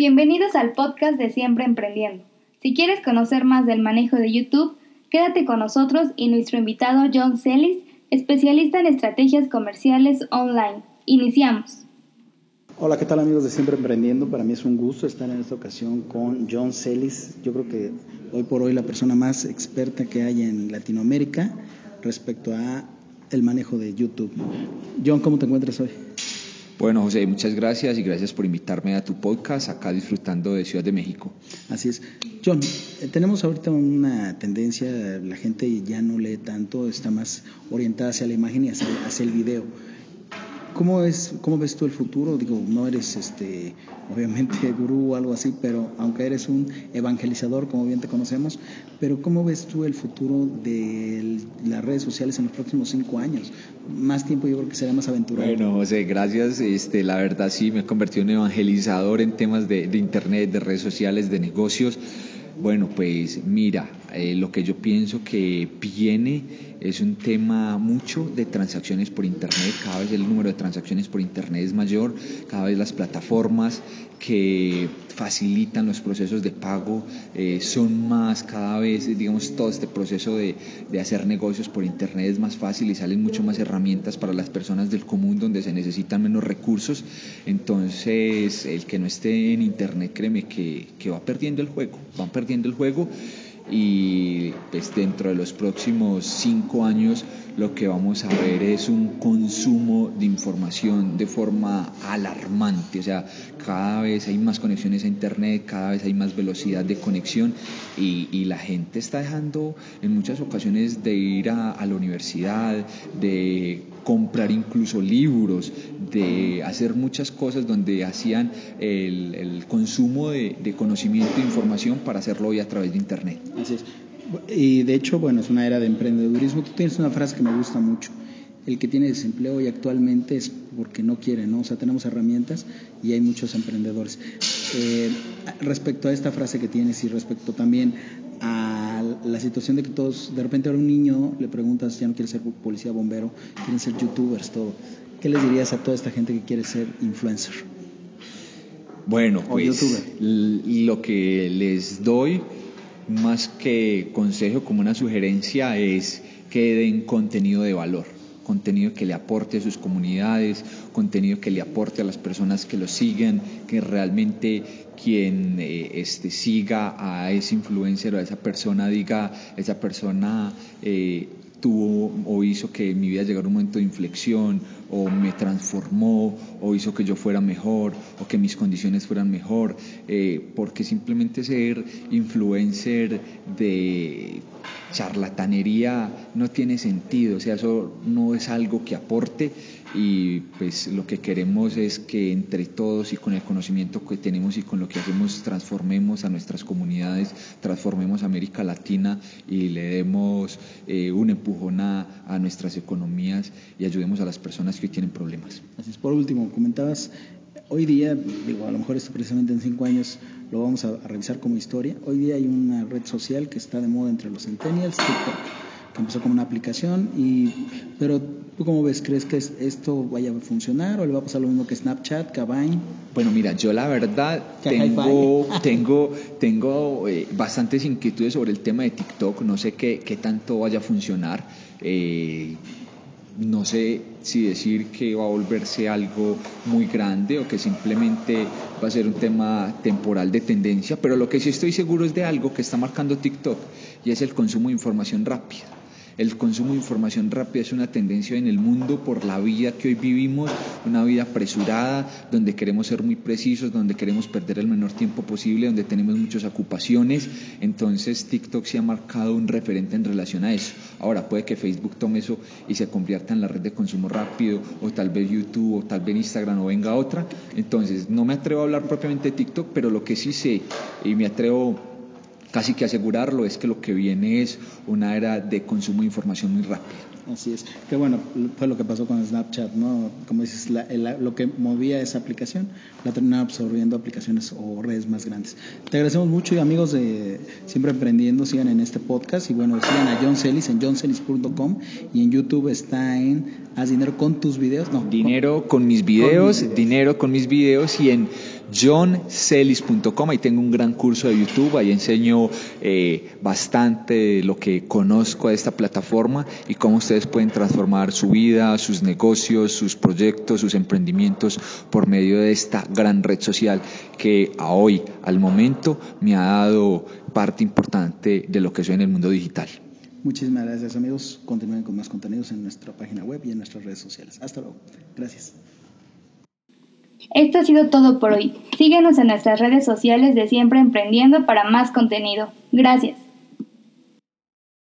Bienvenidos al podcast de Siempre Emprendiendo. Si quieres conocer más del manejo de YouTube, quédate con nosotros y nuestro invitado John Celis, especialista en estrategias comerciales online. Iniciamos. Hola, ¿qué tal amigos de Siempre Emprendiendo? Para mí es un gusto estar en esta ocasión con John Celis. Yo creo que hoy por hoy la persona más experta que hay en Latinoamérica respecto a el manejo de YouTube. John, ¿cómo te encuentras hoy? Bueno, José, muchas gracias y gracias por invitarme a tu podcast acá disfrutando de Ciudad de México. Así es. John, eh, tenemos ahorita una tendencia, la gente ya no lee tanto, está más orientada hacia la imagen y hacia, hacia el video. ¿Cómo, es, ¿Cómo ves tú el futuro? Digo, no eres este, obviamente gurú o algo así, pero aunque eres un evangelizador, como bien te conocemos, pero ¿cómo ves tú el futuro de las redes sociales en los próximos cinco años? Más tiempo yo creo que será más aventurado. Bueno, José, gracias. Este, la verdad sí, me he convertido en evangelizador en temas de, de Internet, de redes sociales, de negocios. Bueno, pues mira, eh, lo que yo pienso que viene es un tema mucho de transacciones por Internet, cada vez el número de transacciones por Internet es mayor, cada vez las plataformas que facilitan los procesos de pago eh, son más, cada vez, digamos, todo este proceso de, hacer negocios por Internet es más fácil y salen mucho más herramientas para las personas del común donde se necesitan menos recursos, entonces el que no esté en Internet, créeme que, va perdiendo el juego, perdiendo el juego y pues dentro de los próximos cinco años lo que vamos a ver es un consumo de información de forma alarmante, o sea, cada vez hay más conexiones a Internet, cada vez hay más velocidad de conexión y, y la gente está dejando en muchas ocasiones de ir a, la universidad, de comprar incluso libros, de hacer muchas cosas donde hacían el, el consumo de, de, conocimiento e información para hacerlo hoy a través de Internet. Así es. Y de hecho, bueno, es una era de emprendedurismo. Tú tienes una frase que me gusta mucho. El que tiene desempleo hoy actualmente es porque no quiere, ¿no? O sea, tenemos herramientas y hay muchos emprendedores. Eh, respecto a esta frase que tienes y respecto también a la situación de que todos, de repente ahora un niño le preguntas, ya no quiere ser policía, bombero, quieren ser youtubers, todo. ¿Qué les dirías a toda esta gente que quiere ser influencer? Bueno, pues lo que les doy más que consejo, como una sugerencia, es que den contenido de valor, contenido que le aporte a sus comunidades, contenido que le aporte a las personas que lo siguen, que realmente quien eh, este, siga a ese influencer o a esa persona diga, esa persona eh, tuvo o hizo que mi vida llegara un momento de inflexión o me transformó o hizo que yo fuera mejor o que mis condiciones fueran mejor, eh, porque simplemente ser influencer de charlatanería no tiene sentido, o sea, eso no es algo que aporte y pues lo que queremos es que entre todos y con el conocimiento que tenemos y con lo que hacemos transformemos a nuestras comunidades, transformemos a América Latina y le demos eh, un empujón a, a, nuestras economías y ayudemos a las personas que tienen problemas. Así es, por último, comentabas, hoy día, digo, a lo mejor esto precisamente en cinco años lo vamos a, a revisar como historia, hoy día hay una red social que está de moda entre los centennials, TikTok, que empezó como una aplicación, y, pero ¿Tú cómo ves? ¿Crees que esto vaya a funcionar o le va a pasar lo mismo que Snapchat, Kawaii? Bueno, mira, yo la verdad tengo, tengo, tengo eh, bastantes inquietudes sobre el tema de TikTok. No sé qué, qué tanto vaya a funcionar. Eh, no sé si decir que va a volverse algo muy grande o que simplemente va a ser un tema temporal de tendencia, pero lo que sí estoy seguro es de algo que está marcando TikTok y es el consumo de información rápida. El consumo de información rápida es una tendencia en el mundo por la vida que hoy vivimos, una vida apresurada, donde queremos ser muy precisos, donde queremos perder el menor tiempo posible, donde tenemos muchas ocupaciones. Entonces TikTok se ha marcado un referente en relación a eso. Ahora puede que Facebook tome eso y se convierta en la red de consumo rápido, o tal vez YouTube, o tal vez Instagram, o venga otra. Entonces no me atrevo a hablar propiamente de TikTok, pero lo que sí sé y me atrevo casi que asegurarlo es que lo que viene es una era de consumo de información muy rápida. Así es, que bueno, fue lo que pasó con Snapchat, ¿no? Como dices, la, la, lo que movía esa aplicación la terminaba absorbiendo aplicaciones o redes más grandes. Te agradecemos mucho y amigos de Siempre Emprendiendo, sigan en este podcast y bueno, sigan a John Celis en johncelis.com y en YouTube está en Haz dinero con tus videos, no. Dinero con, con mis videos, con mis videos. dinero con mis videos y en johncelis.com. Ahí tengo un gran curso de YouTube, ahí enseño eh, bastante de lo que conozco de esta plataforma y cómo ustedes pueden transformar su vida, sus negocios, sus proyectos, sus emprendimientos por medio de esta gran red social que a hoy, al momento, me ha dado parte importante de lo que soy en el mundo digital. Muchísimas gracias amigos. Continúen con más contenidos en nuestra página web y en nuestras redes sociales. Hasta luego. Gracias. Esto ha sido todo por hoy. Síguenos en nuestras redes sociales de Siempre Emprendiendo para más contenido. Gracias.